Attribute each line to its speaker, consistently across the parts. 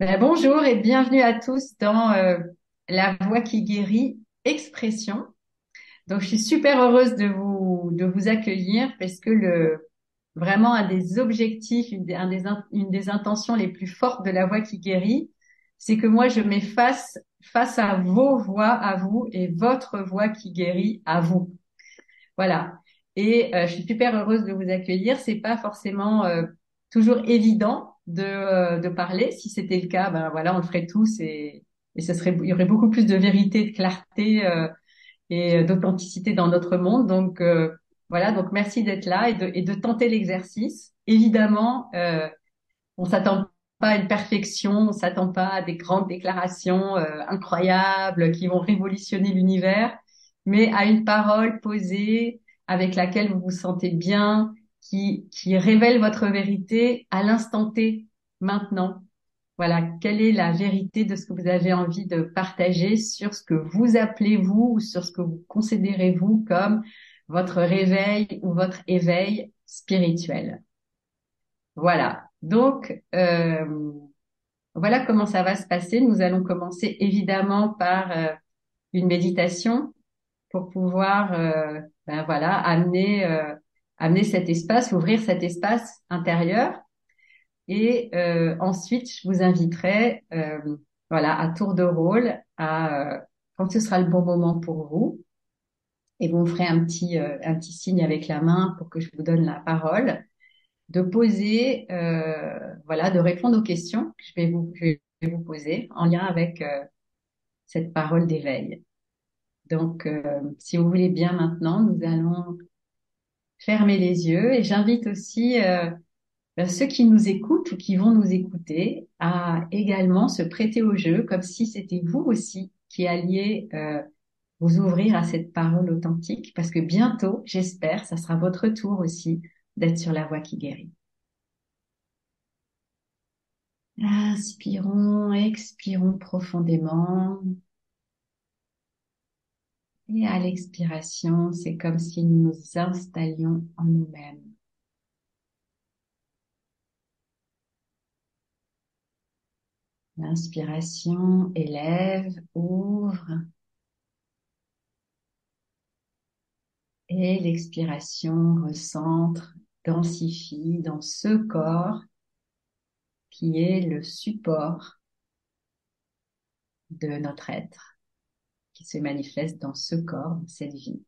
Speaker 1: Ben, bonjour et bienvenue à tous dans euh, La Voix qui guérit expression. Donc, je suis super heureuse de vous de vous accueillir parce que le vraiment un des objectifs, une des, une des intentions les plus fortes de La Voix qui guérit, c'est que moi je mets face face à vos voix à vous et votre voix qui guérit à vous. Voilà. Et euh, je suis super heureuse de vous accueillir. C'est pas forcément euh, toujours évident de, euh, de parler. Si c'était le cas, ben voilà, on le ferait tous et, et ce serait, il y aurait beaucoup plus de vérité, de clarté euh, et d'authenticité dans notre monde. Donc euh, voilà, donc merci d'être là et de, et de tenter l'exercice. Évidemment, euh, on s'attend pas à une perfection, on s'attend pas à des grandes déclarations euh, incroyables qui vont révolutionner l'univers, mais à une parole posée avec laquelle vous vous sentez bien, qui, qui révèle votre vérité à l'instant T, maintenant. Voilà, quelle est la vérité de ce que vous avez envie de partager sur ce que vous appelez vous ou sur ce que vous considérez vous comme votre réveil ou votre éveil spirituel. Voilà. Donc, euh, voilà comment ça va se passer. Nous allons commencer évidemment par euh, une méditation pour pouvoir, euh, ben voilà, amener, euh, amener cet espace, ouvrir cet espace intérieur. Et euh, ensuite, je vous inviterai, euh, voilà, à tour de rôle, à euh, quand ce sera le bon moment pour vous, et vous me ferez un petit, euh, un petit signe avec la main pour que je vous donne la parole de poser, euh, voilà, de répondre aux questions que je vais vous, je vais vous poser en lien avec cette parole d'éveil. Donc, si vous voulez bien maintenant, nous allons fermer les yeux et j'invite aussi euh, ben, ceux qui nous écoutent ou qui vont nous écouter à également se prêter au jeu comme si c'était vous aussi qui alliez euh, vous ouvrir à cette parole authentique parce que bientôt, j'espère, ça sera votre tour aussi d'être sur la voie qui guérit. Inspirons, expirons profondément. Et à l'expiration, c'est comme si nous nous installions en nous-mêmes. L'inspiration élève, ouvre. Et l'expiration recentre, densifie dans ce corps qui est le support de notre être, se manifeste dans ce corps, cette vie.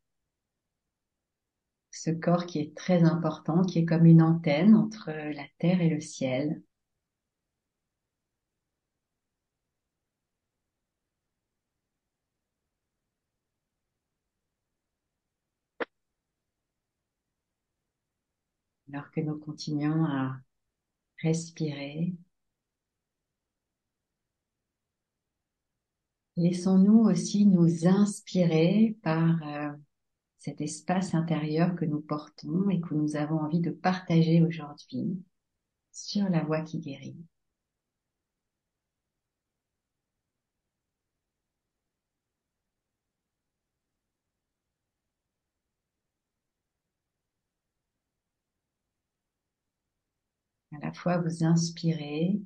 Speaker 1: Ce corps qui est très important, qui est comme une antenne entre la terre et le ciel. Alors que nous continuons à respirer, laissons-nous aussi nous inspirer par euh, cet espace intérieur que nous portons et que nous avons envie de partager aujourd'hui sur la voie qui guérit. À la fois vous inspirez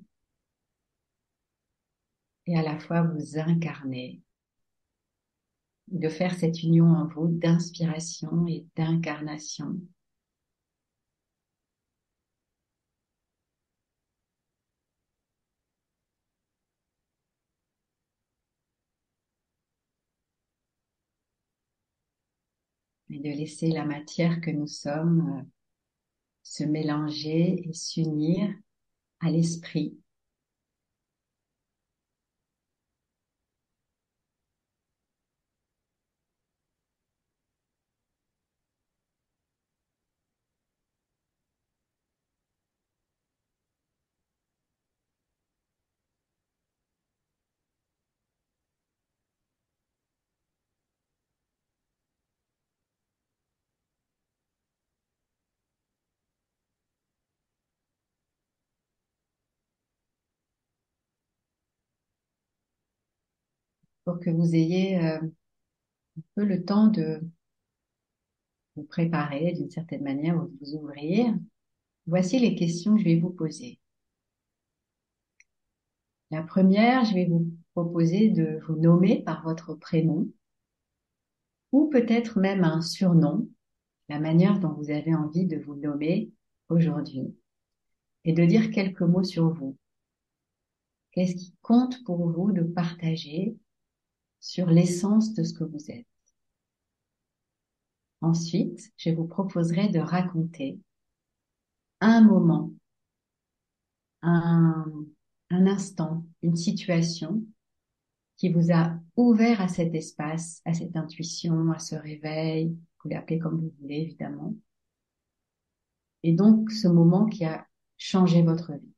Speaker 1: et à la fois vous incarnez. De faire cette union en vous d'inspiration et d'incarnation. Et de laisser la matière que nous sommes euh, se mélanger et s'unir à l'esprit. Pour que vous ayez euh, un peu le temps de vous préparer d'une certaine manière ou de vous ouvrir. Voici les questions que je vais vous poser. La première, je vais vous proposer de vous nommer par votre prénom ou peut-être même un surnom, la manière dont vous avez envie de vous nommer aujourd'hui et de dire quelques mots sur vous. Qu'est-ce qui compte pour vous de partager sur l'essence de ce que vous êtes Ensuite, je vous proposerai de raconter un moment, un, instant, une situation qui vous a ouvert à cet espace, à cette intuition, à ce réveil, vous l'appelez comme vous voulez évidemment. Et donc ce moment qui a changé votre vie.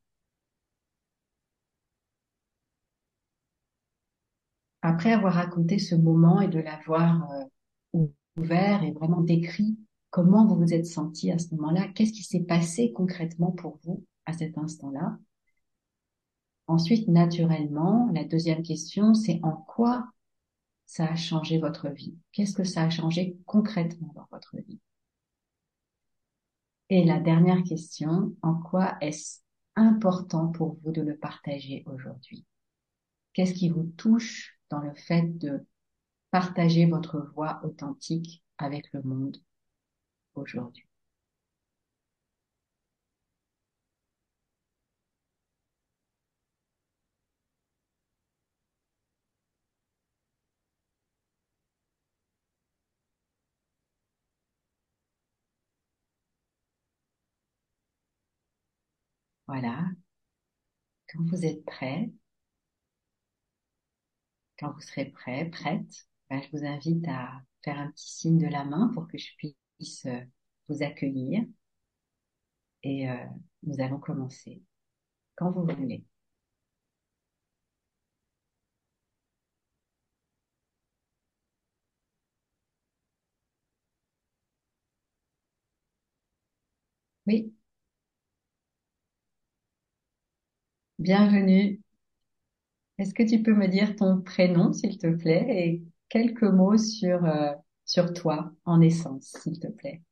Speaker 1: Après avoir raconté ce moment et de l'avoir euh, ouvert et vraiment décrit comment vous vous êtes senti à ce moment-là, qu'est-ce qui s'est passé concrètement pour vous à cet instant-là, Ensuite, naturellement, la deuxième question, c'est en quoi ça a changé votre vie? Qu'est-ce que ça a changé concrètement dans votre vie? Et la dernière question, en quoi est-ce important pour vous de le partager aujourd'hui? Qu'est-ce qui vous touche dans le fait de partager votre voix authentique avec le monde aujourd'hui Voilà. Quand vous êtes prêt, quand vous serez prêt, prête, ben, je vous invite à faire un petit signe de la main pour que je puisse euh, vous accueillir. Et euh, nous allons commencer quand vous voulez. Oui. Bienvenue. Est-ce que tu peux me dire ton prénom, s'il te plaît, et quelques mots sur, euh, sur toi, en essence, s'il te plaît?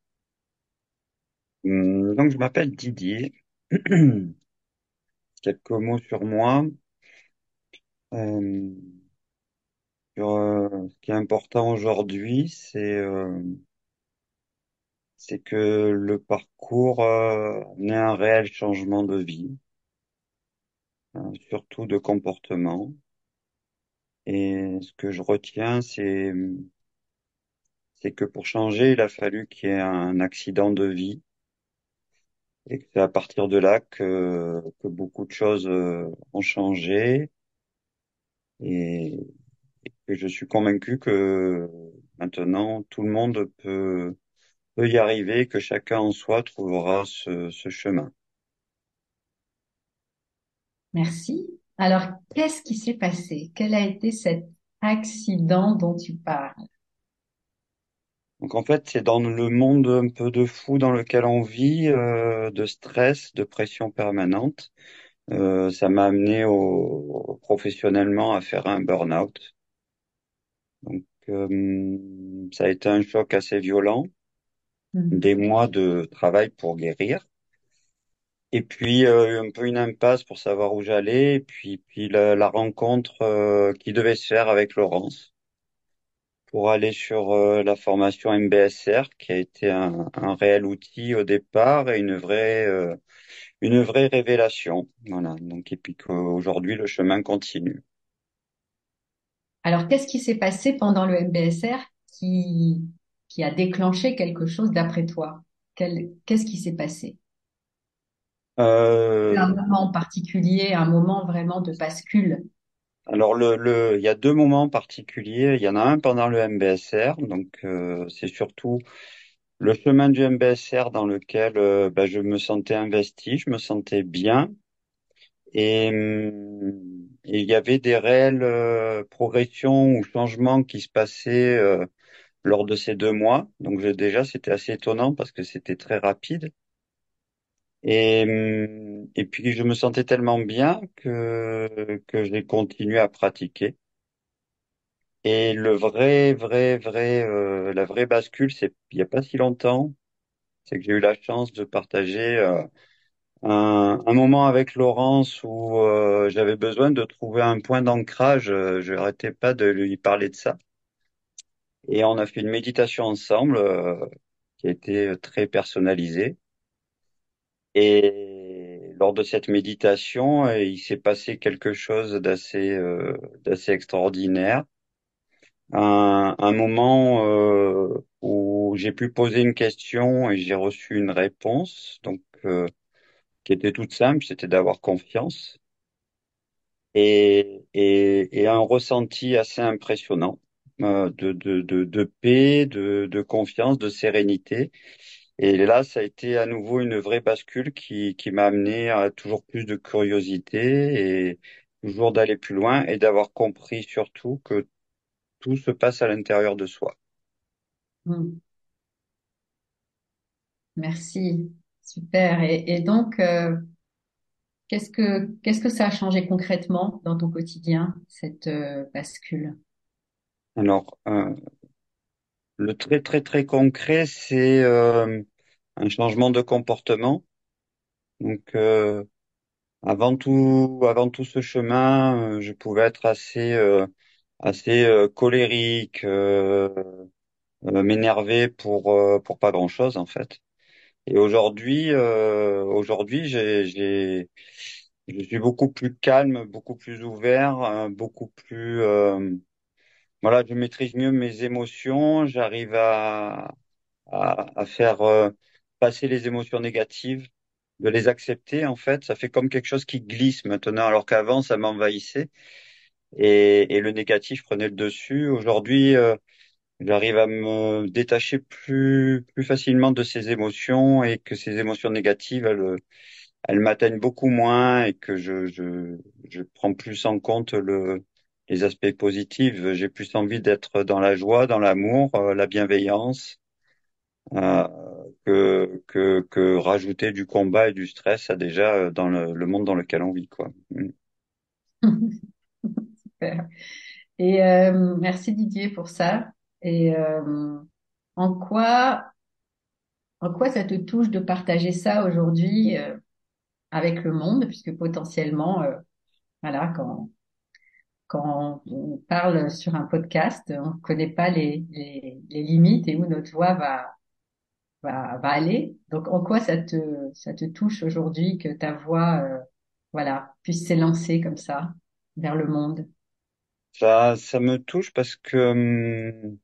Speaker 2: Hum, Donc, je m'appelle Didier. Quelques mots sur moi. Sur, euh, ce qui est important aujourd'hui, c'est euh, que le parcours euh, un réel changement de vie, surtout de comportement. Et ce que je retiens, c'est que pour changer, il a fallu qu'il y ait un accident de vie. Et c'est à partir de là que, beaucoup de choses euh, ont changé. Et, je suis convaincu que maintenant tout le monde peut, peut y arriver, que chacun en soi trouvera ce chemin.
Speaker 1: Merci. Alors, qu'est-ce qui s'est passé? Quel a été cet accident dont tu parles?
Speaker 2: Donc en fait, c'est dans le monde un peu de fou dans lequel on vit, euh, de stress, de pression permanente. Euh, ça m'a amené au, professionnellement à faire un burn-out. Donc euh, ça a été un choc assez violent,
Speaker 1: Mhm.
Speaker 2: des mois de travail pour guérir. Et puis euh, un peu une impasse pour savoir où j'allais, et puis puis la, rencontre euh, qui devait se faire avec Laurence pour aller sur euh, la formation MBSR, qui a été un, un réel outil au départ et une vraie euh, une vraie révélation. Voilà. Donc et puis qu'aujourd'hui le chemin continue.
Speaker 1: Alors, qu'est-ce qui s'est passé pendant le MBSR qui, qui a déclenché quelque chose d'après toi? Qu'est-ce qui s'est passé? Un
Speaker 2: Euh,
Speaker 1: moment en particulier, un moment vraiment de bascule.
Speaker 2: alors le, le, il y a deux moments particuliers. Il y en a un pendant le MBSR, donc euh, c'est surtout le chemin du MBSR dans lequel euh, bah, je me sentais investi, je me sentais bien et, hum, et il y avait des réelles euh, progressions ou changements qui se passaient euh, lors de ces deux mois. Donc je- déjà c'était assez étonnant parce que c'était très rapide et hum, et puis je me sentais tellement bien que que j'ai continué à pratiquer. Et le vrai, vrai, vrai, euh, la vraie bascule, c'est il y a pas si longtemps, c'est que j'ai eu la chance de partager euh, un, un moment avec Laurence où euh, j'avais besoin de trouver un point d'ancrage. euh, Je n'arrêtais pas de lui parler de ça. Et on a fait une méditation ensemble euh, qui a été très personnalisée. Et lors de cette méditation, euh, il s'est passé quelque chose d'assez euh, d'assez extraordinaire. Un, un moment euh, où j'ai pu poser une question et j'ai reçu une réponse, donc euh, qui était toute simple, c'était d'avoir confiance et, et, et un ressenti assez impressionnant euh, de, de, de, de paix, de, de confiance, de sérénité. Et là, ça a été à nouveau une vraie bascule qui, qui m'a amené à toujours plus de curiosité et toujours d'aller plus loin et d'avoir compris surtout que tout se passe à l'intérieur de soi.
Speaker 1: Hmm. Merci. Super. Et, et donc, euh, qu'est-ce que, qu'est-ce que ça a changé concrètement dans ton quotidien, cette euh, bascule?
Speaker 2: Alors, euh, le très très très concret, c'est euh, un changement de comportement. Donc, euh, avant tout, avant tout ce chemin, euh, je pouvais être assez euh, assez euh, colérique, m'énerver pour pour pas grand-chose en fait. Et aujourd'hui, aujourd'hui, j'ai, j'ai, je suis beaucoup plus calme, beaucoup plus ouvert, euh, beaucoup plus, voilà, je maîtrise mieux mes émotions, j'arrive à, à, à faire euh, passer les émotions négatives, de les accepter en fait. Ça fait comme quelque chose qui glisse maintenant, alors qu'avant ça m'envahissait et, et le négatif prenait le dessus. Aujourd'hui, euh, j'arrive à me détacher plus plus facilement de ces émotions et que ces émotions négatives, elles, elles m'atteignent beaucoup moins et que je, je, je prends plus en compte le, les aspects positifs. J'ai plus envie d'être dans la joie, dans l'amour, euh, la bienveillance, euh, que, que, que rajouter du combat et du stress à déjà euh, dans le, le monde dans lequel on vit, quoi. Mm.
Speaker 1: Super. Et euh, merci Didier pour ça. Et euh, en quoi, en quoi ça te touche de partager ça aujourd'hui euh, avec le monde, puisque potentiellement, voilà, quand quand on parle sur un podcast, on ne connaît pas les, limites et où notre voix va aller. Donc, en quoi ça te ça te touche aujourd'hui que ta voix, euh, voilà, puisse s'élancer comme ça vers le monde?
Speaker 2: Ça, ça me touche parce que, hum,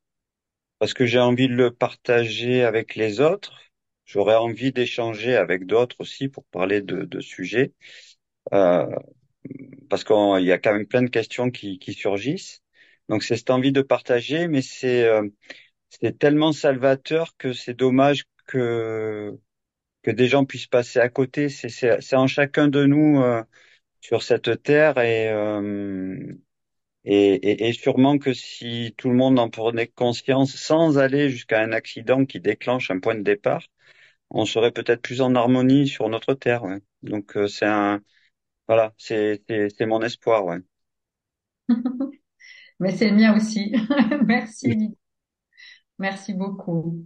Speaker 2: parce que j'ai envie de le partager avec les autres. J'aurais envie d'échanger avec d'autres aussi pour parler de, de sujets. Euh, parce qu'il y a quand même plein de questions qui, qui surgissent. Donc c'est cette envie de partager, mais c'est euh, c'est tellement salvateur que c'est dommage que que des gens puissent passer à côté. C'est c'est en chacun de nous euh, sur cette terre et, euh, et et et sûrement que si tout le monde en prenait conscience sans aller jusqu'à un accident qui déclenche un point de départ, on serait peut-être plus en harmonie sur notre terre. ouais. Donc euh, c'est un voilà, c'est mon espoir. Ouais.
Speaker 1: Mais c'est le mien aussi. Merci. Merci beaucoup.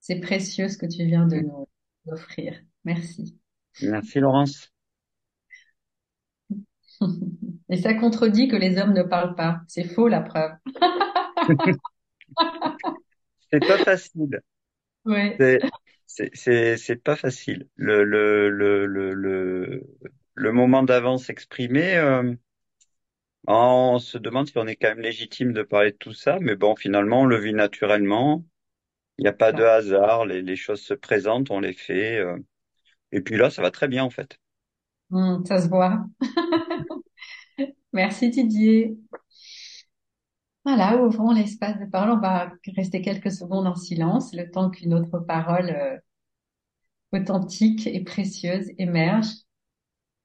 Speaker 1: C'est précieux ce que tu viens de nous offrir. Merci.
Speaker 2: Merci Laurence.
Speaker 1: Et ça contredit que les hommes ne parlent pas. C'est faux, la preuve.
Speaker 2: C'est pas facile.
Speaker 1: Oui.
Speaker 2: C'est c'est c'est c'est pas facile. Le le le le le, le moment d'avance exprimé, euh, on se demande si on est quand même légitime de parler de tout ça, mais bon, finalement, on le vit naturellement. Il n'y a pas de hasard, les les choses se présentent, on les fait, euh, et puis là, ça va très bien en fait.
Speaker 1: Hmm, ça se voit. Merci Didier. Voilà, ouvrons l'espace de parole. On va rester quelques secondes en silence, le temps qu'une autre parole euh, authentique et précieuse émerge.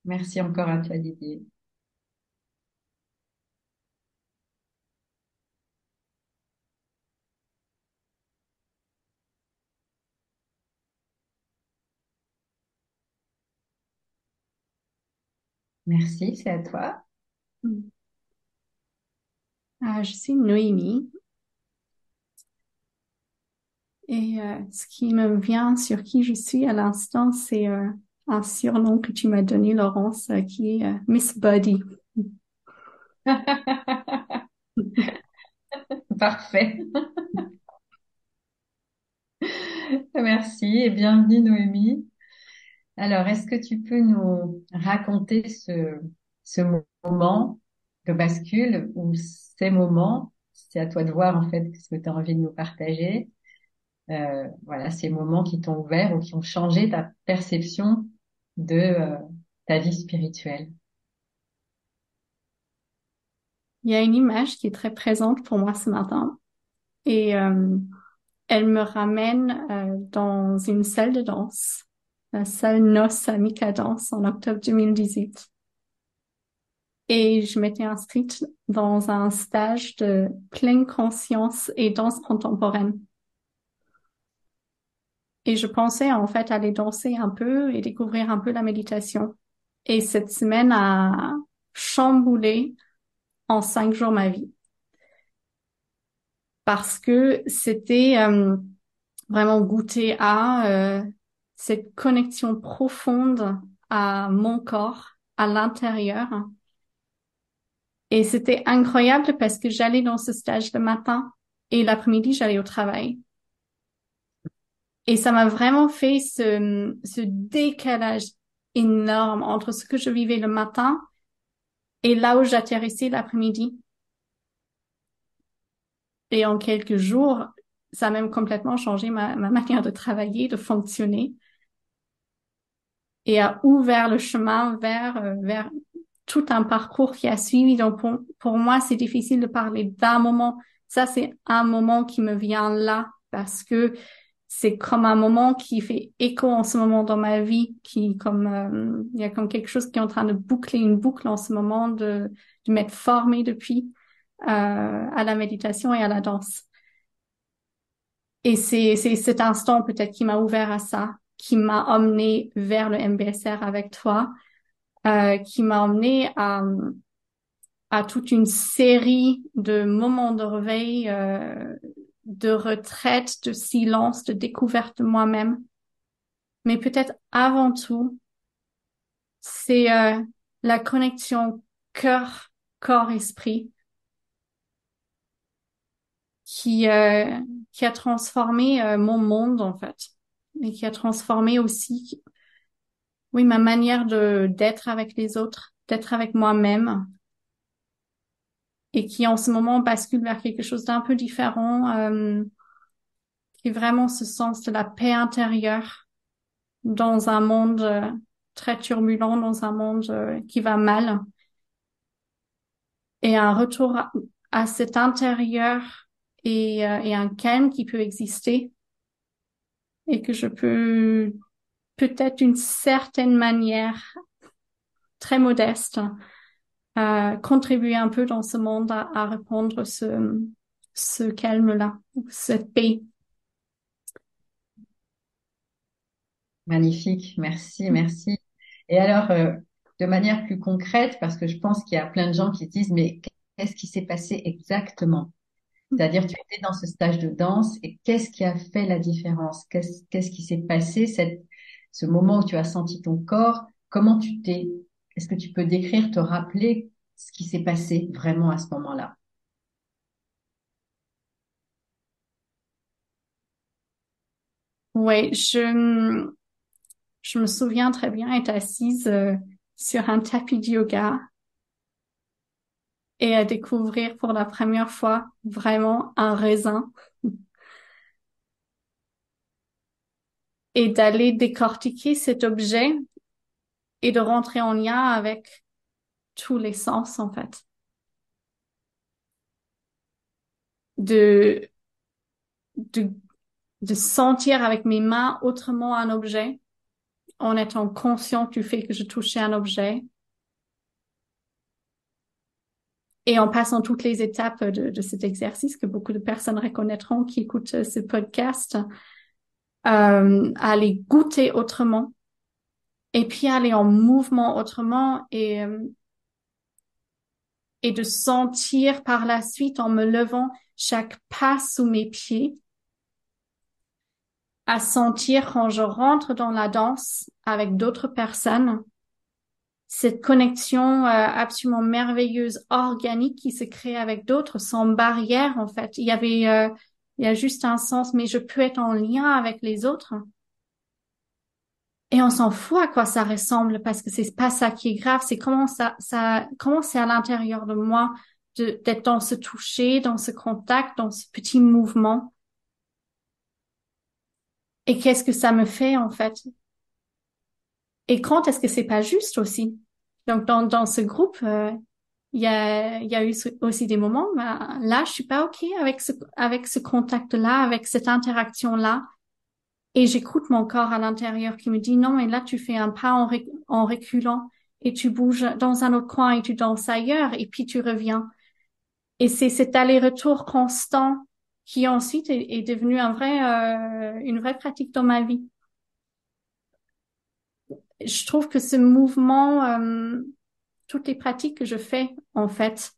Speaker 1: Merci encore à toi Didier. Merci, c'est à toi.
Speaker 3: Mm. Ah, je suis Noémie. Et euh, ce qui me vient sur qui je suis à l'instant, c'est euh, un surnom que tu m'as donné, Laurence, euh, qui est Miss Buddy.
Speaker 1: Parfait. Merci et bienvenue Noémie. Alors, est-ce que tu peux nous raconter ce, ce moment de bascule ou ces moments, c'est à toi de voir en fait ce que tu as envie de nous partager, euh, voilà, ces moments qui t'ont ouvert ou qui ont changé ta perception de euh, ta vie spirituelle.
Speaker 3: Il y a une image qui est très présente pour moi ce matin et euh, elle me ramène dans une salle de danse, la salle Noce à Danse en octobre 2018. Et je m'étais inscrite dans un stage de pleine conscience et danse contemporaine. Et je pensais en fait aller danser un peu et découvrir un peu la méditation. Et cette semaine a chamboulé en cinq jours ma vie. Parce que c'était euh, vraiment goûter à euh, cette connexion profonde à mon corps, à l'intérieur. Et c'était incroyable parce que j'allais dans ce stage le matin et l'après-midi, j'allais au travail. Et ça m'a vraiment fait ce, ce décalage énorme entre ce que je vivais le matin et là où j'atterrissais l'après-midi. Et en quelques jours, ça a même complètement changé ma, ma manière de travailler, de fonctionner et a ouvert le chemin vers, euh, vers tout un parcours qui a suivi. Donc, pour, pour moi, c'est difficile de parler d'un moment. Ça, c'est un moment qui me vient là parce que c'est comme un moment qui fait écho en ce moment dans ma vie, qui comme euh, il y a comme quelque chose qui est en train de boucler une boucle en ce moment, de, de m'être formée depuis euh, à la méditation et à la danse. Et c'est c'est cet instant peut-être qui m'a ouvert à ça, qui m'a emmené vers le MBSR avec toi, euh, qui m'a emmené à à toute une série de moments de réveil euh, de retraite, de silence, de découverte de moi-même. Mais peut-être avant tout, c'est euh, la connexion cœur, corps, esprit qui euh, qui a transformé euh, mon monde en fait et qui a transformé aussi oui ma manière d'être avec les autres, d'être avec moi-même. Et qui en ce moment bascule vers quelque chose d'un peu différent, euh, qui est vraiment ce sens de la paix intérieure dans un monde euh, très turbulent, dans un monde euh, qui va mal, et un retour à, cet intérieur et, et un calme qui peut exister et que je peux peut-être d'une certaine manière très modeste contribuer un peu dans ce monde à, à répondre ce, ce calme-là, cette paix.
Speaker 1: Magnifique, merci, merci. Et alors, euh, de manière plus concrète, parce que je pense qu'il y a plein de gens qui disent, mais qu'est-ce qui s'est passé exactement? C'est-à-dire, tu étais dans ce stage de danse et qu'est-ce qui a fait la différence? Qu'est-ce qu'est-ce qui s'est passé cette, ce moment où tu as senti ton corps Comment tu t'es est-ce que tu peux décrire, te rappeler ce qui s'est passé vraiment à ce moment-là?
Speaker 3: Oui, je, me souviens très bien être assise euh, sur un tapis de yoga et à découvrir pour la première fois vraiment un raisin et d'aller décortiquer cet objet et de rentrer en lien avec tous les sens en fait. De, de, de sentir avec mes mains autrement un objet en étant conscient du fait que je touchais un objet et en passant toutes les étapes de, de, cet exercice que beaucoup de personnes reconnaîtront qui écoutent ce podcast, euh, les goûter autrement et puis aller en mouvement autrement et euh, et de sentir par la suite en me levant chaque pas sous mes pieds à sentir quand je rentre dans la danse avec d'autres personnes, cette connexion euh, absolument merveilleuse, organique qui se crée avec d'autres, sans barrière en fait. Il y avait, euh, il y a juste un sens, mais je peux être en lien avec les autres. Et on s'en fout à quoi ça ressemble parce que c'est pas ça qui est grave, c'est comment ça, ça, comment c'est à l'intérieur de moi d'être dans ce toucher, dans ce contact, dans ce petit mouvement. Et qu'est-ce que ça me fait en fait? Et quand est-ce que c'est pas juste aussi? Donc dans, dans ce groupe, euh, il y a y a eu aussi des moments ben, là je suis pas ok avec ce avec ce contact là, avec cette interaction là. Et j'écoute mon corps à l'intérieur qui me dit non, mais là tu fais un pas en, en reculant et tu bouges dans un autre coin et tu danses ailleurs et puis tu reviens. Et c'est cet aller-retour constant qui ensuite est, devenu un vrai, euh, une vraie pratique dans ma vie. Je trouve que ce mouvement, euh, toutes les pratiques que je fais, en fait,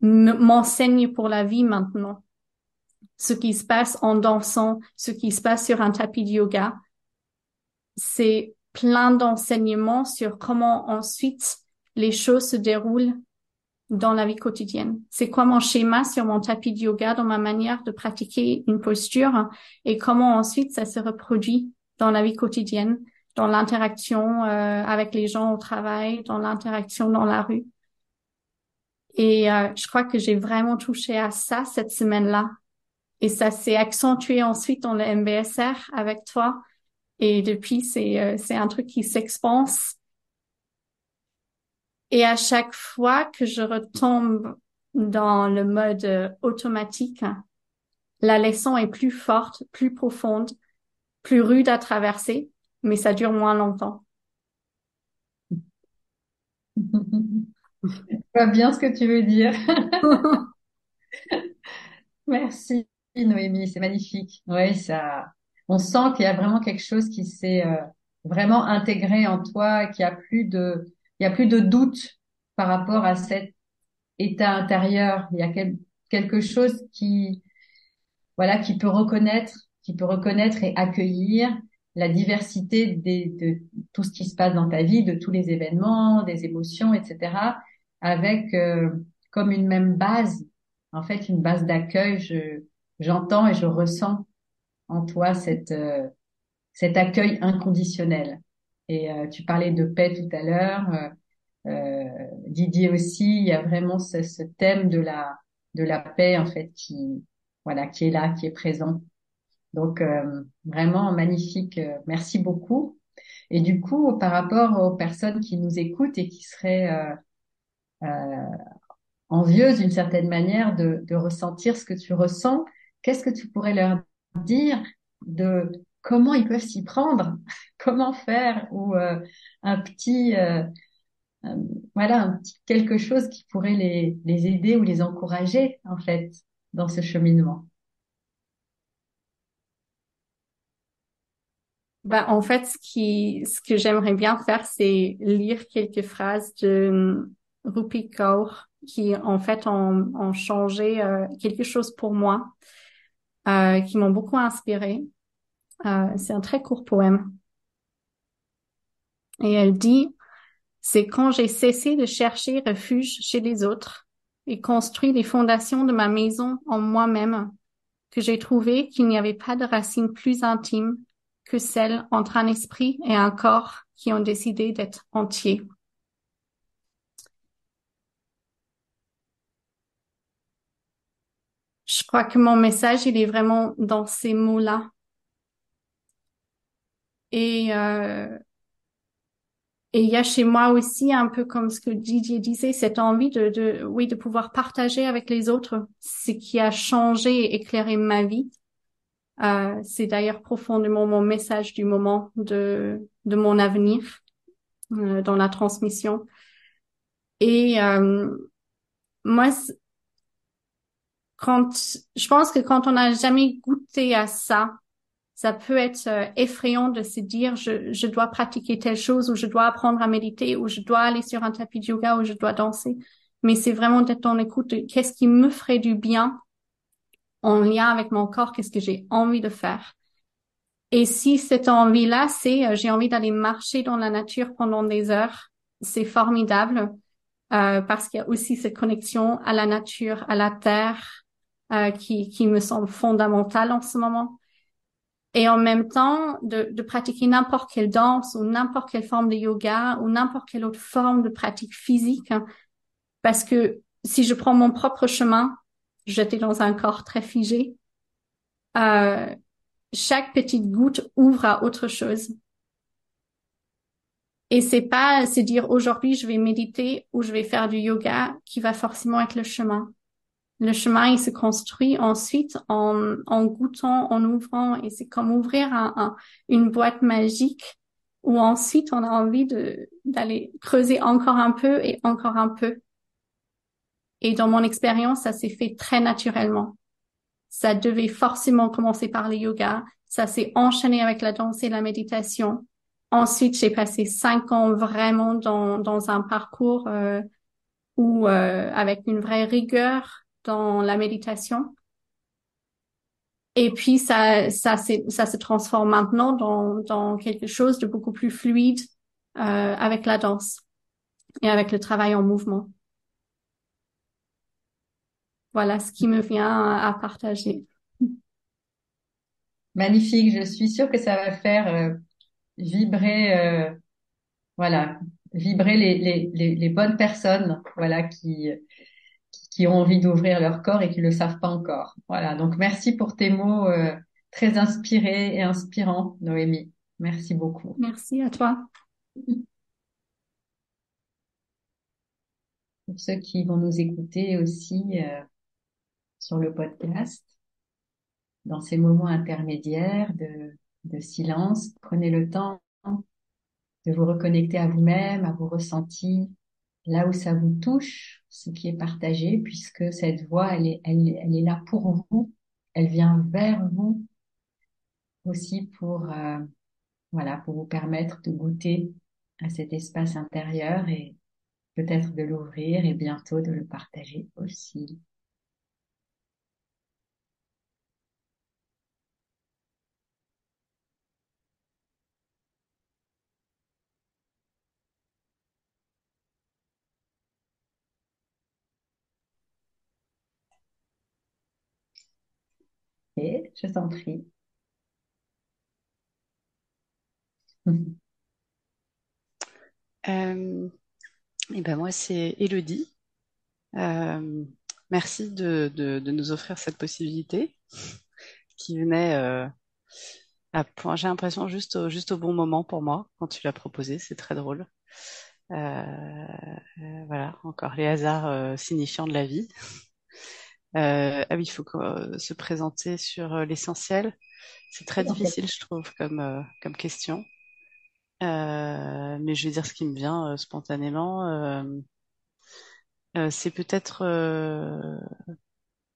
Speaker 3: m'enseignent pour la vie maintenant. Ce qui se passe en dansant, ce qui se passe sur un tapis de yoga, c'est plein d'enseignements sur comment ensuite les choses se déroulent dans la vie quotidienne. C'est quoi mon schéma sur mon tapis de yoga, dans ma manière de pratiquer une posture et comment ensuite ça se reproduit dans la vie quotidienne, dans l'interaction euh, avec les gens au travail, dans l'interaction dans la rue. Et euh, je crois que j'ai vraiment touché à ça cette semaine-là. Et ça s'est accentué ensuite dans le MBSR avec toi. Et depuis, c'est euh, c'est un truc qui s'expanse et à chaque fois que je retombe dans le mode euh, automatique, la leçon est plus forte, plus profonde, plus rude à traverser, mais ça dure moins longtemps.
Speaker 1: Je vois bien ce que tu veux dire. Merci Noémie, c'est magnifique. Oui, ça, on sent qu'il y a vraiment quelque chose qui s'est euh, vraiment intégré en toi, qu'il n'y a plus de, il y a plus de doute par rapport à cet état intérieur. Il y a quelque chose qui, voilà, qui peut reconnaître, qui peut reconnaître et accueillir la diversité de tout ce qui se passe dans ta vie, de tous les événements, des émotions, etc., avec euh, comme une même base, en fait, une base d'accueil. Je, j'entends et je ressens en toi cette, euh, cet accueil inconditionnel. Et euh, tu parlais de paix tout à l'heure. Euh, euh, Didier aussi, il y a vraiment ce, ce, thème de la de la paix en fait qui voilà qui est là, qui est présent. Donc vraiment magnifique. Merci beaucoup. Et du coup, par rapport aux personnes qui nous écoutent et qui seraient euh, envieuses d'une certaine manière de, ressentir ce que tu ressens, qu'est-ce que tu pourrais leur dire de comment ils peuvent s'y prendre, comment faire, ou euh, un petit, euh, voilà, un petit quelque chose qui pourrait les aider ou les encourager en fait dans ce cheminement?
Speaker 3: Bah, en fait, ce qui, ce que j'aimerais bien faire, c'est lire quelques phrases de Rupi Kaur qui, en fait, ont, ont changé euh, quelque chose pour moi, euh, qui m'ont beaucoup inspiré. Euh, c'est un très court poème. Et elle dit, c'est quand j'ai cessé de chercher refuge chez les autres et construit les fondations de ma maison en moi-même que j'ai trouvé qu'il n'y avait pas de racine plus intime que celle entre un esprit et un corps qui ont décidé d'être entiers. Je crois que mon message, il est vraiment dans ces mots-là. Et euh, et il y a chez moi aussi un peu comme ce que Didier disait, cette envie de, de oui de pouvoir partager avec les autres ce qui a changé et éclairé ma vie. Euh, c'est d'ailleurs profondément mon message du moment de de mon avenir euh, dans la transmission. Et euh, moi, quand je pense que quand on n'a jamais goûté à ça, ça peut être euh, effrayant de se dire je, je dois pratiquer telle chose ou je dois apprendre à méditer ou je dois aller sur un tapis de yoga ou je dois danser. Mais c'est vraiment d'être en écoute de qu'est-ce qui me ferait du bien en lien avec mon corps, qu'est-ce que j'ai envie de faire. Et si cette envie-là, c'est euh, j'ai envie d'aller marcher dans la nature pendant des heures, c'est formidable euh, parce qu'il y a aussi cette connexion à la nature, à la terre, euh, qui, qui me semble fondamentale en ce moment. Et en même temps, de, de pratiquer n'importe quelle danse ou n'importe quelle forme de yoga ou n'importe quelle autre forme de pratique physique, hein, parce que si je prends mon propre chemin, j'étais dans un corps très figé. Euh, chaque petite goutte ouvre à autre chose. Et c'est pas se dire aujourd'hui je vais méditer ou je vais faire du yoga qui va forcément être le chemin. Le chemin, il se construit ensuite en, en goûtant, en ouvrant, et c'est comme ouvrir un, une boîte magique où ensuite on a envie de d'aller creuser encore un peu et encore un peu. Et dans mon expérience, ça s'est fait très naturellement ça devait forcément commencer par le yoga. Ça s'est enchaîné avec la danse et la méditation. Ensuite, j'ai passé cinq ans vraiment dans, dans un parcours euh, où euh, avec une vraie rigueur dans la méditation. Et puis ça, ça, ça se transforme maintenant dans, dans quelque chose de beaucoup plus fluide euh, avec la danse et avec le travail en mouvement. Voilà ce qui me vient à partager.
Speaker 1: Magnifique. Je suis sûre que ça va faire euh, vibrer, euh, voilà, vibrer les, les, les, les, bonnes personnes, voilà, qui, qui ont envie d'ouvrir leur corps et qui le savent pas encore. Voilà. Donc, merci pour tes mots euh, très inspirés et inspirants, Noémie. Merci beaucoup.
Speaker 3: Merci à toi.
Speaker 1: Pour ceux qui vont nous écouter aussi, sur le podcast. Dans ces moments intermédiaires de, silence, prenez le temps de vous reconnecter à vous-même, à vos ressentis, là où ça vous touche, ce qui est partagé, puisque cette voix, elle est, elle, elle est là pour vous, elle vient vers vous aussi pour, euh, voilà, pour vous permettre de goûter à cet espace intérieur et peut-être de l'ouvrir et bientôt de le partager aussi. Je t'en prie.
Speaker 4: Euh, et ben moi, c'est Elodie. Euh, merci de, nous offrir cette possibilité qui venait euh, à point, j'ai l'impression, juste au, bon moment pour moi quand tu l'as proposé. C'est très drôle. Voilà, encore les hasards signifiants de la vie. Euh, ah oui, il faut euh, se présenter sur euh, l'essentiel. C'est très difficile, je trouve, comme, comme question. mais je vais dire ce qui me vient spontanément. c'est peut-être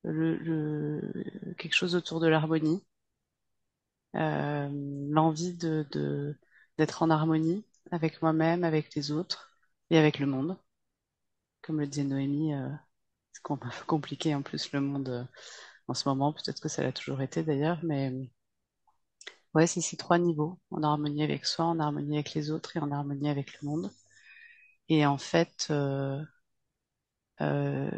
Speaker 4: le, quelque chose autour de l'harmonie. L'envie de, de, d'être en harmonie avec moi-même, avec les autres et avec le monde. Comme le disait Noémie, peu compliqué en plus le monde euh, en ce moment. Peut-être que ça l'a toujours été d'ailleurs, mais ouais, c'est ces trois niveaux en harmonie avec soi, en harmonie avec les autres et en harmonie avec le monde. Et en fait, euh, euh,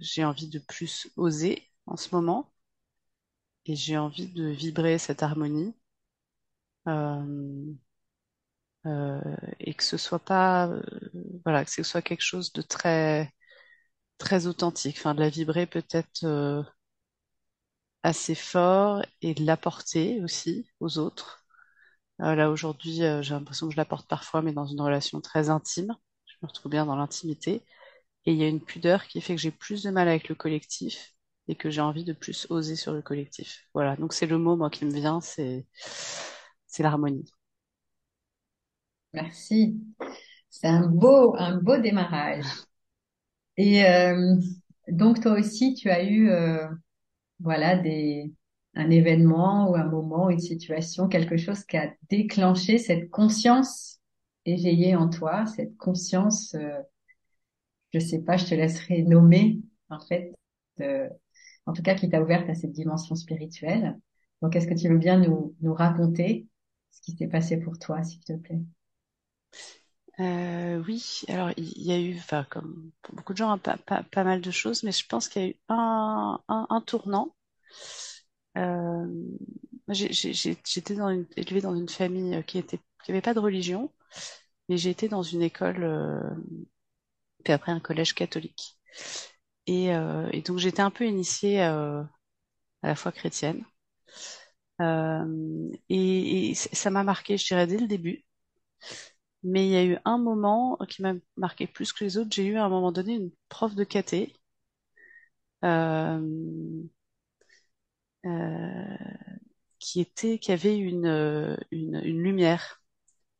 Speaker 4: j'ai envie de plus oser en ce moment et j'ai envie de vibrer cette harmonie. et que ce soit pas voilà que ce soit quelque chose de très très authentique, enfin de la vibrer peut-être euh, assez fort et de l'apporter aussi aux autres. Euh, là aujourd'hui, euh, j'ai l'impression que je l'apporte parfois, mais dans une relation très intime. Je me retrouve bien dans l'intimité. Et il y a une pudeur qui fait que j'ai plus de mal avec le collectif et que j'ai envie de plus oser sur le collectif. Voilà, donc c'est le mot moi qui me vient, c'est c'est l'harmonie.
Speaker 1: Merci. C'est un beau un beau démarrage. Et euh, donc toi aussi, tu as eu euh, voilà des un événement ou un moment, une situation, quelque chose qui a déclenché cette conscience éveillée en toi, cette conscience, euh, je sais pas, je te laisserai nommer en fait, en tout cas qui t'a ouverte à cette dimension spirituelle. Donc, est-ce que tu veux bien nous, nous raconter ce qui s'est passé pour toi, s'il te plaît?
Speaker 4: Euh, oui, alors il y a eu, enfin comme pour beaucoup de gens, hein, pas, pas, pas mal de choses, mais je pense qu'il y a eu un, un, tournant. Euh, j'étais élevée dans une famille euh, qui était, qui pas de religion, mais j'ai été dans une école, puis après un collège catholique. Et, et donc j'étais un peu initiée à la foi chrétienne. Et ça m'a marqué, je dirais, dès le début. Mais il y a eu un moment qui m'a marqué plus que les autres. J'ai eu à un moment donné une prof de caté euh, euh, qui était, qui avait une, euh, lumière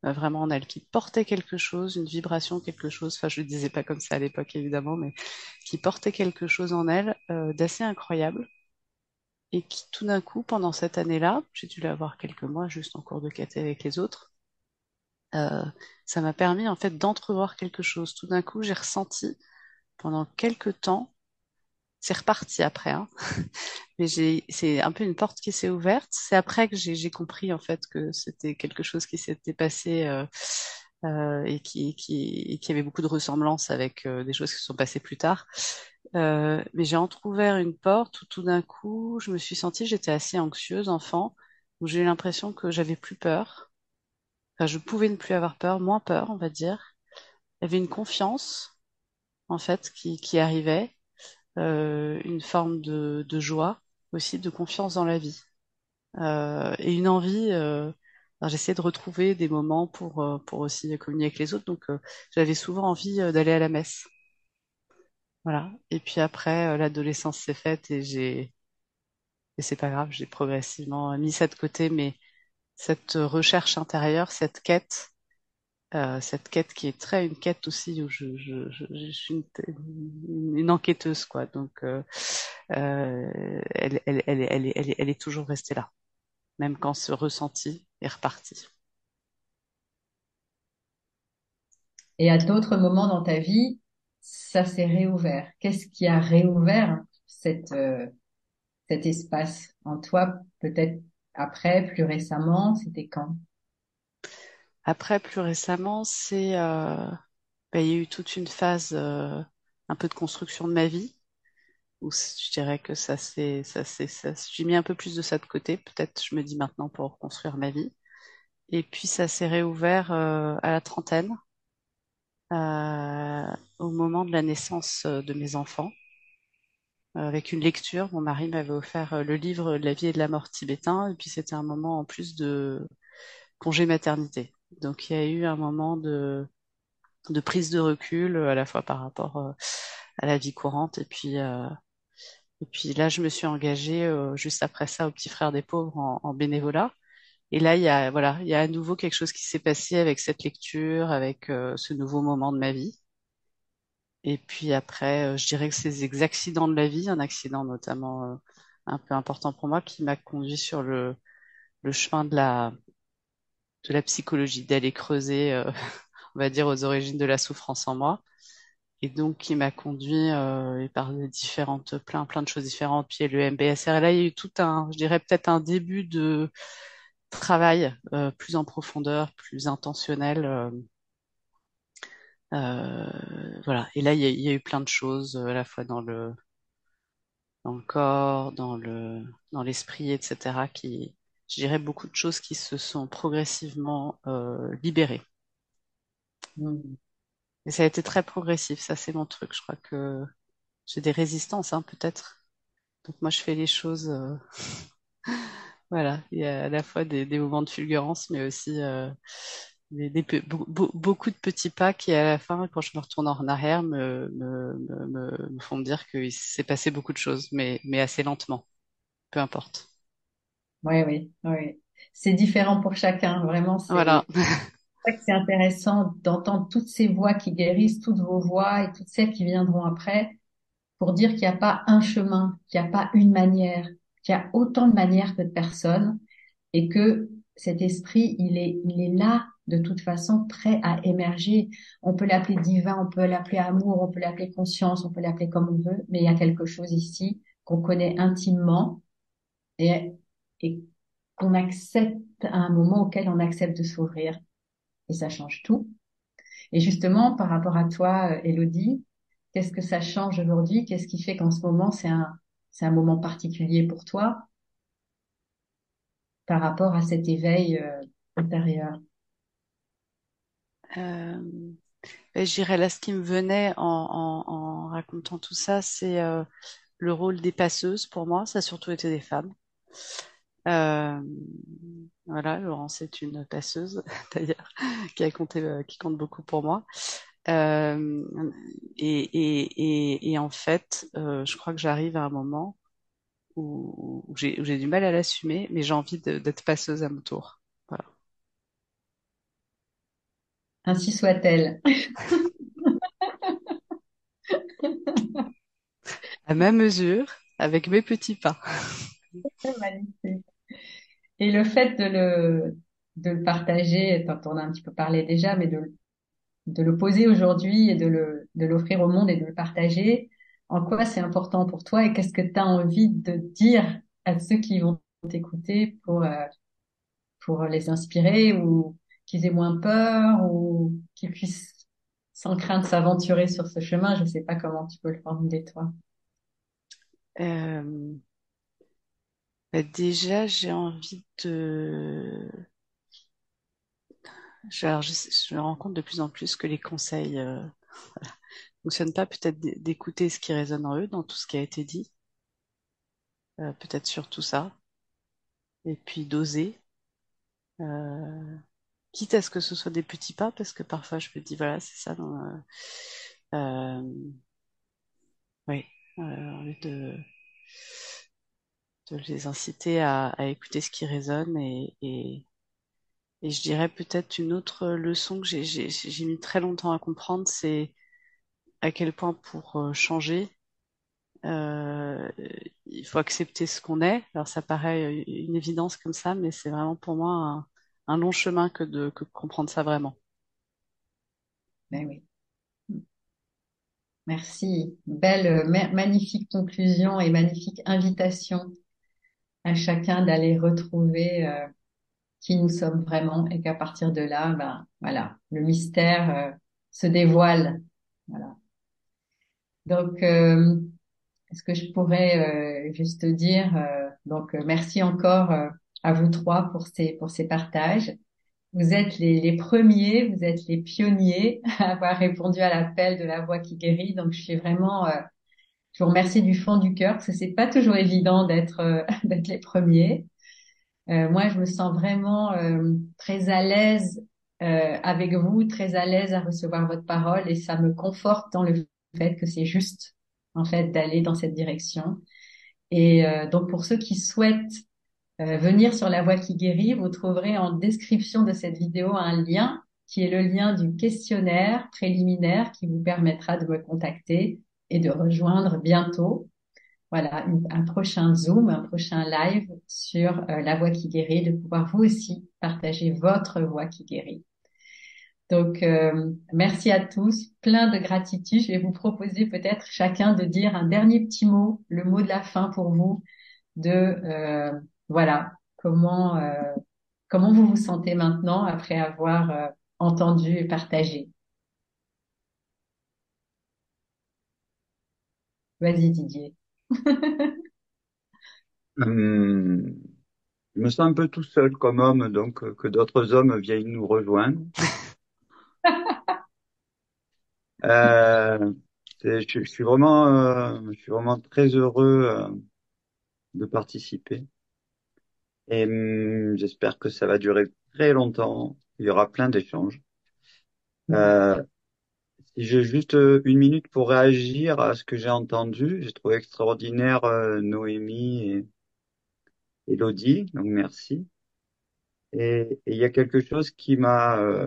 Speaker 4: vraiment en elle, qui portait quelque chose, une vibration, quelque chose. Enfin, je le disais pas comme ça à l'époque évidemment, mais qui portait quelque chose en elle d'assez incroyable et qui tout d'un coup, pendant cette année-là, j'ai dû l'avoir quelques mois juste en cours de caté avec les autres. Euh, ça m'a permis en fait d'entrevoir quelque chose. Tout d'un coup, j'ai ressenti pendant quelques temps, c'est reparti après, hein, mais c'est un peu une porte qui s'est ouverte. C'est après que j'ai j'ai compris en fait que c'était quelque chose qui s'était passé euh, euh, et qui, qui, et qui avait beaucoup de ressemblances avec euh, des choses qui se sont passées plus tard. Euh, mais j'ai entrouvert une porte où tout d'un coup, je me suis sentie, j'étais assez anxieuse enfant, où j'ai eu l'impression que j'avais plus peur. Je pouvais ne plus avoir peur, moins peur, on va dire. Il y avait une confiance, en fait, qui, arrivait, euh, une forme de, joie, aussi de confiance dans la vie, euh, et une envie. Euh, j'essayais de retrouver des moments pour, euh, pour aussi communier avec les autres, donc j'avais souvent envie d'aller à la messe. Voilà. Et puis après, l'adolescence s'est faite et j'ai, et c'est pas grave, j'ai progressivement mis ça de côté, mais cette recherche intérieure, cette quête, euh, cette quête qui est très une quête aussi où je, suis une, enquêteuse quoi donc elle, est, toujours restée là même quand ce ressenti est reparti
Speaker 1: Et à d'autres moments dans ta vie, ça s'est réouvert. Qu'est-ce qui a réouvert euh, cet espace en toi, peut-être après, plus récemment, c'était quand?
Speaker 4: après plus récemment c'est euh, bah, il y a eu toute une phase euh, un peu de construction de ma vie où je dirais que ça c'est ça c'est ça j'ai mis un peu plus de ça de côté. Peut-être je me dis maintenant pour reconstruire ma vie. Et puis ça s'est réouvert euh, à la trentaine euh, au moment de la naissance euh, de mes enfants, avec une lecture. Mon mari m'avait offert euh, le livre de la vie et de la mort tibétain, et puis c'était un moment en plus de congé maternité. Donc il y a eu un moment de, de prise de recul, à la fois par rapport euh, à la vie courante, et puis euh, et puis là je me suis engagée euh, juste après ça au Petit Frère des Pauvres en, bénévolat. Et là, il y a, voilà, il y a à nouveau quelque chose qui s'est passé avec cette lecture, avec ce nouveau moment de ma vie. Et puis après, euh, je dirais que c'est des accidents de la vie, un accident notamment euh, un peu important pour moi, qui m'a conduit sur le, le chemin de la, de la psychologie, d'aller creuser, euh, on va dire, aux origines de la souffrance en moi. Et donc, qui m'a conduit euh, et par des différentes, plein, plein de choses différentes. Puis le MBSR, là, il y a eu tout un, je dirais peut-être un début de travail euh, plus en profondeur, plus intentionnel. Euh, voilà. Et là, il y a, il y a eu plein de choses, euh, à la fois dans le, dans le corps, dans le, dans l'esprit, etc., qui, je dirais, beaucoup de choses qui se sont progressivement euh, libérées.
Speaker 1: Hmm.
Speaker 4: Et ça a été très progressif, ça c'est mon truc. Je crois que j'ai des résistances, hein, peut-être. Donc moi, je fais les choses, euh, voilà. Il y a à la fois des, des moments de fulgurance, mais aussi euh, des, des pe- be- be- beaucoup de petits pas qui, à la fin, quand je me retourne en arrière, me, me, me, me font me dire qu'il s'est passé beaucoup de choses, mais, mais assez lentement. Peu importe.
Speaker 1: Oui, oui, oui. C'est différent pour chacun. Vraiment,
Speaker 4: Voilà.
Speaker 1: c'est intéressant d'entendre toutes ces voix qui guérissent, toutes vos voix et toutes celles qui viendront après, pour dire qu'il n'y a pas un chemin, qu'il n'y a pas une manière, qu'il y a autant de manières que de personnes, et que cet esprit, il est, il est là de toute façon, prêt à émerger. On peut l'appeler divin, on peut l'appeler amour, on peut l'appeler conscience, on peut l'appeler comme on veut, mais il y a quelque chose ici qu'on connaît intimement et, qu'on accepte à un moment auquel on accepte de s'ouvrir. Et ça change tout. Et justement, par rapport à toi, euh, Elodie, qu'est-ce que ça change aujourd'hui? Qu'est-ce qui fait qu'en ce moment, c'est un, c'est un moment particulier pour toi par rapport à cet éveil euh, intérieur?
Speaker 4: Euh, Je dirais là, ce qui me venait en, en, en racontant tout ça, c'est euh, le rôle des passeuses pour moi. Ça a surtout été des femmes. Euh, voilà, Laurence est une passeuse d'ailleurs qui a compté, euh, qui compte beaucoup pour moi. Euh, et, et, et, et, en fait, euh, je crois que j'arrive à un moment où, où j'ai du mal à l'assumer, mais j'ai envie d'être passeuse à mon tour. Voilà.
Speaker 1: Ainsi soit-elle.
Speaker 4: à ma mesure, avec mes petits pas.
Speaker 1: Magnifique. Et le fait de le, de le partager, on a un petit peu parlé déjà, mais de, de le poser aujourd'hui et de le, de l'offrir au monde et de le partager, en quoi c'est important pour toi et qu'est-ce que tu as envie de dire à ceux qui vont t'écouter pour, euh, pour les inspirer ou qu'ils aient moins peur ou qu'ils puissent sans crainte s'aventurer sur ce chemin. Je sais pas comment tu peux le formuler toi.
Speaker 4: Euh, bah déjà, j'ai envie de... Alors, je, me rends compte de plus en plus que les conseils euh, voilà, fonctionnent pas. Peut-être d'écouter ce qui résonne en eux dans tout ce qui a été dit. Euh, peut-être surtout ça. Et puis d'oser. Euh, quitte à ce que ce soit des petits pas, parce que parfois je me dis, voilà, c'est ça. Euh, euh, oui, envie de de les inciter à, à, écouter ce qui résonne et, et, et je dirais peut-être une autre leçon que j'ai mis très longtemps à comprendre, c'est à quel point pour changer, euh, il faut accepter ce qu'on est. Alors ça paraît une évidence comme ça, mais c'est vraiment pour moi un, long chemin que de comprendre ça vraiment.
Speaker 1: Ben oui. Merci. Belle, magnifique conclusion et magnifique invitation à chacun d'aller retrouver euh, qui nous sommes vraiment et qu'à partir de là, ben voilà, le mystère euh, se dévoile. Voilà. Donc, euh, est-ce que je pourrais juste dire donc merci encore à vous trois pour ces pour ces partages. Vous êtes les, les premiers, vous êtes les pionniers à avoir répondu à l'appel de la voix qui guérit. Donc, je suis vraiment je vous remercie du fond du cœur parce que c'est pas toujours évident d'être euh, d'être les premiers. Euh, moi, je me sens vraiment euh, très à l'aise euh, avec vous, très à l'aise à recevoir votre parole et ça me conforte dans le fait que c'est juste en fait d'aller dans cette direction. Et euh, donc pour ceux qui souhaitent venir sur la voie qui guérit, vous trouverez en description de cette vidéo un lien qui est le lien du questionnaire préliminaire qui vous permettra de me contacter et de rejoindre bientôt, voilà, un prochain Zoom, un prochain live sur euh, la voix qui guérit, de pouvoir vous aussi partager votre voix qui guérit. Donc, euh, merci à tous, plein de gratitude. Je vais vous proposer peut-être chacun de dire un dernier petit mot, le mot de la fin pour vous, de euh, voilà comment euh, comment vous vous sentez maintenant après avoir euh, entendu et partagé? Vas-y Didier.
Speaker 2: hum, je me sens un peu tout seul comme homme, donc euh, que d'autres hommes viennent nous rejoindre. euh, je, je, suis vraiment, je suis vraiment très heureux de participer. Et hum, j'espère que ça va durer très longtemps. Il y aura plein d'échanges. Euh, si j'ai juste euh, une minute pour réagir à ce que j'ai entendu, j'ai trouvé extraordinaire euh, Noémie et Elodie, donc merci. Et il y a quelque chose qui m'a, euh,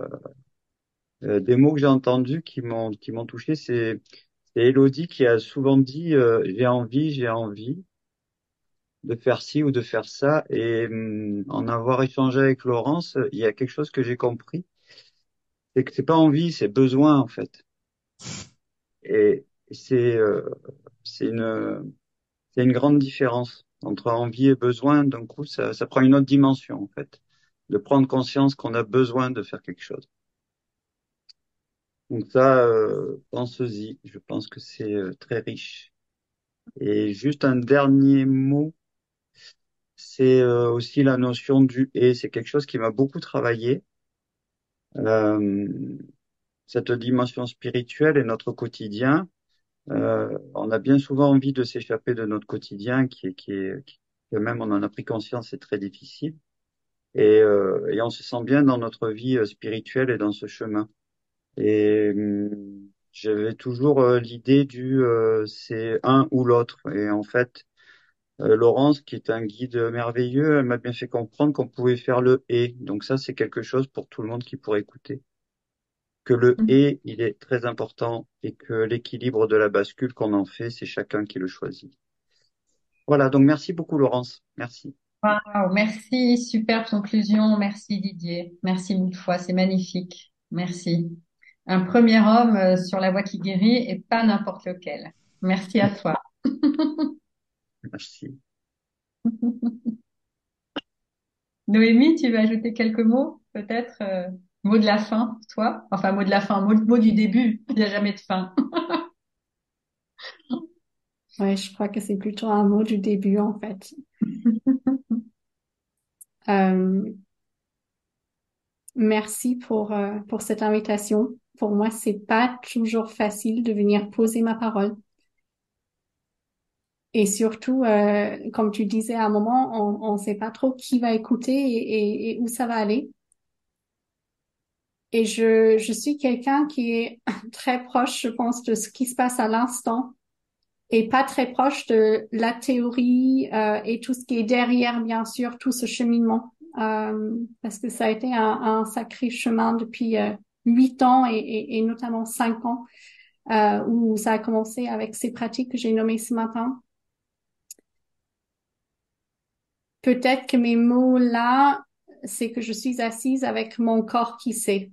Speaker 2: euh, des mots que j'ai entendus qui m'ont qui m'ont touché, c'est c'est Elodie qui a souvent dit euh, j'ai envie, j'ai envie de faire ci ou de faire ça. Et hum, en avoir échangé avec Laurence, il y a quelque chose que j'ai compris, c'est que c'est pas envie, c'est besoin en fait. Et c'est euh, c'est une c'est une grande différence. entre envie et besoin, d'un coup, ça, ça prend une autre dimension, en fait, de prendre conscience qu'on a besoin de faire quelque chose. Donc ça, euh, pense-y, je pense que c'est euh, très riche. Et juste un dernier mot, c'est euh, aussi la notion du et. C'est quelque chose qui m'a beaucoup travaillé. Euh, cette dimension spirituelle et notre quotidien. Euh, on a bien souvent envie de s'échapper de notre quotidien, qui est, qui est, qui, même on en a pris conscience, c'est très difficile. Et, euh, et on se sent bien dans notre vie euh, spirituelle et dans ce chemin. Et hum, j'avais toujours euh, l'idée du c'est un ou l'autre. Et en fait, euh, Laurence, qui est un guide merveilleux, elle m'a bien fait comprendre qu'on pouvait faire le et. Donc ça, c'est quelque chose pour tout le monde qui pourrait écouter. Que le
Speaker 1: Mhm.
Speaker 2: et, il est très important et que l'équilibre de la bascule qu'on en fait, c'est chacun qui le choisit. Voilà, donc merci beaucoup Laurence. Merci.
Speaker 1: Wow, merci, superbe conclusion. Merci Didier. Merci mille fois, c'est magnifique. Merci. Un premier homme euh, sur la voie qui guérit et pas n'importe lequel. Merci à toi.
Speaker 2: Merci.
Speaker 1: Noémie, tu veux ajouter quelques mots, peut-être, euh, mot de la fin, toi? Enfin, mot de la fin, mot, mot du début. Il n'y a jamais de fin.
Speaker 3: Ouais, je crois que c'est plutôt un mot du début, en fait. Euh, merci pour, euh, pour cette invitation. Pour moi, c'est pas toujours facile de venir poser ma parole. Et surtout, euh, comme tu disais à un moment, on ne sait pas trop qui va écouter et, et, et où ça va aller. Et je, je suis quelqu'un qui est très proche, je pense, de ce qui se passe à l'instant et pas très proche de la théorie euh, et tout ce qui est derrière, bien sûr, tout ce cheminement. Euh, parce que ça a été un, un sacré chemin depuis euh, huit ans et, et, et, notamment cinq ans, euh, où ça a commencé avec ces pratiques que j'ai nommées ce matin. Peut-être que mes mots là, c'est que je suis assise avec mon corps qui sait.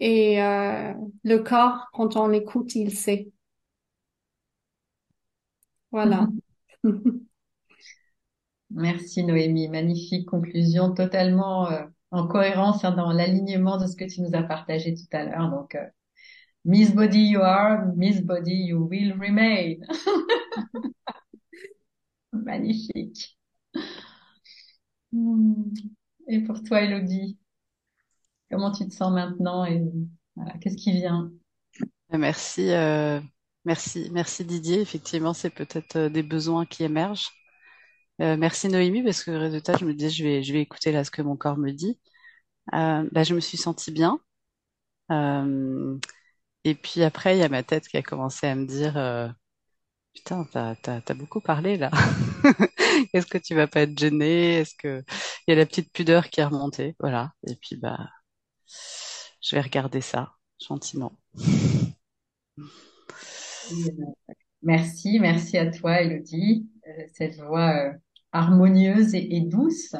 Speaker 3: Et euh, le corps, quand on l'écoute, il sait. Voilà.
Speaker 1: Merci Noémie, magnifique conclusion, totalement euh, en cohérence hein, dans l'alignement de ce que tu nous as partagé tout à l'heure. Donc, euh, Miss Body you are, Miss Body you will remain. Magnifique. Et pour toi, Elodie, comment tu te sens maintenant et qu'est-ce qui vient?
Speaker 4: Merci, euh, merci, merci Didier. Effectivement, c'est peut-être euh, des besoins qui émergent. Euh, merci Noémie, parce que résultat, je me dis, je vais, je vais écouter là ce que mon corps me dit. Euh, bah, je me suis sentie bien. Euh, et puis après, il y a ma tête qui a commencé à me dire, euh, putain, t'as, t'as, t'as beaucoup parlé là. Est-ce que tu vas pas être gêné? Est-ce que il y a la petite pudeur qui est remontée? Voilà. Et puis bah, je vais regarder ça gentiment.
Speaker 1: Merci, merci à toi, Elodie, euh, cette voix euh, harmonieuse et, douce.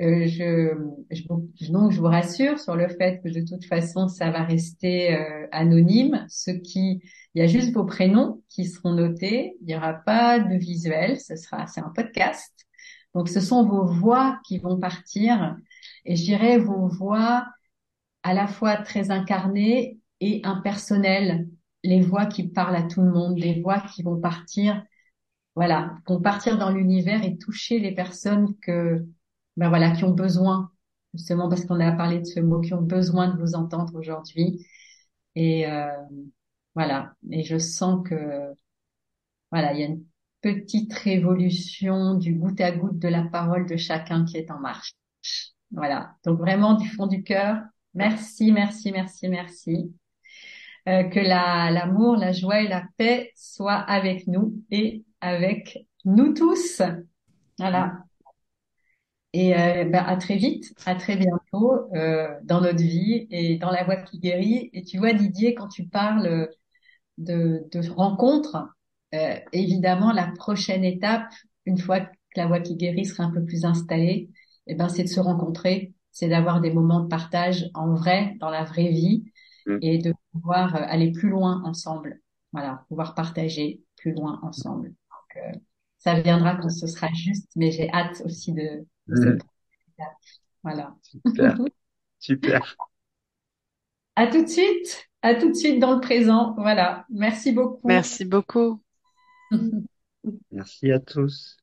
Speaker 1: Euh, je, je, donc je vous rassure sur le fait que de toute façon ça va rester euh, anonyme. Ce qui, il y a juste vos prénoms qui seront notés. Il n'y aura pas de visuel. Ce sera, c'est un podcast. Donc ce sont vos voix qui vont partir et je dirais vos voix à la fois très incarnées et impersonnelles. Les voix qui parlent à tout le monde, des voix qui vont partir, voilà, vont partir dans l'univers et toucher les personnes que ben voilà, qui ont besoin, justement parce qu'on a parlé de ce mot, qui ont besoin de vous entendre aujourd'hui. Et euh, voilà, et je sens que voilà, il y a une petite révolution du goutte à goutte de la parole de chacun qui est en marche. Voilà, donc vraiment du fond du cœur, merci, merci, merci, merci. Euh, que la, l'amour, la joie et la paix soient avec nous et avec nous tous. Voilà. Et euh, bah, à très vite, à très bientôt euh, dans notre vie et dans la voie qui guérit. Et tu vois, Didier, quand tu parles de, de rencontres, euh, évidemment, la prochaine étape, une fois que la voie qui guérit sera un peu plus installée, eh ben, c'est de se rencontrer, c'est d'avoir des moments de partage en vrai, dans la vraie vie,
Speaker 2: Mm.
Speaker 1: et de pouvoir aller plus loin ensemble. Voilà, pouvoir partager plus loin ensemble. Donc, euh, ça viendra quand ce sera juste, mais j'ai hâte aussi de, de cette Voilà.
Speaker 2: Super. Super.
Speaker 1: À tout de suite. À tout de suite dans le présent. Voilà. Merci beaucoup.
Speaker 4: Merci beaucoup.
Speaker 2: Merci à tous.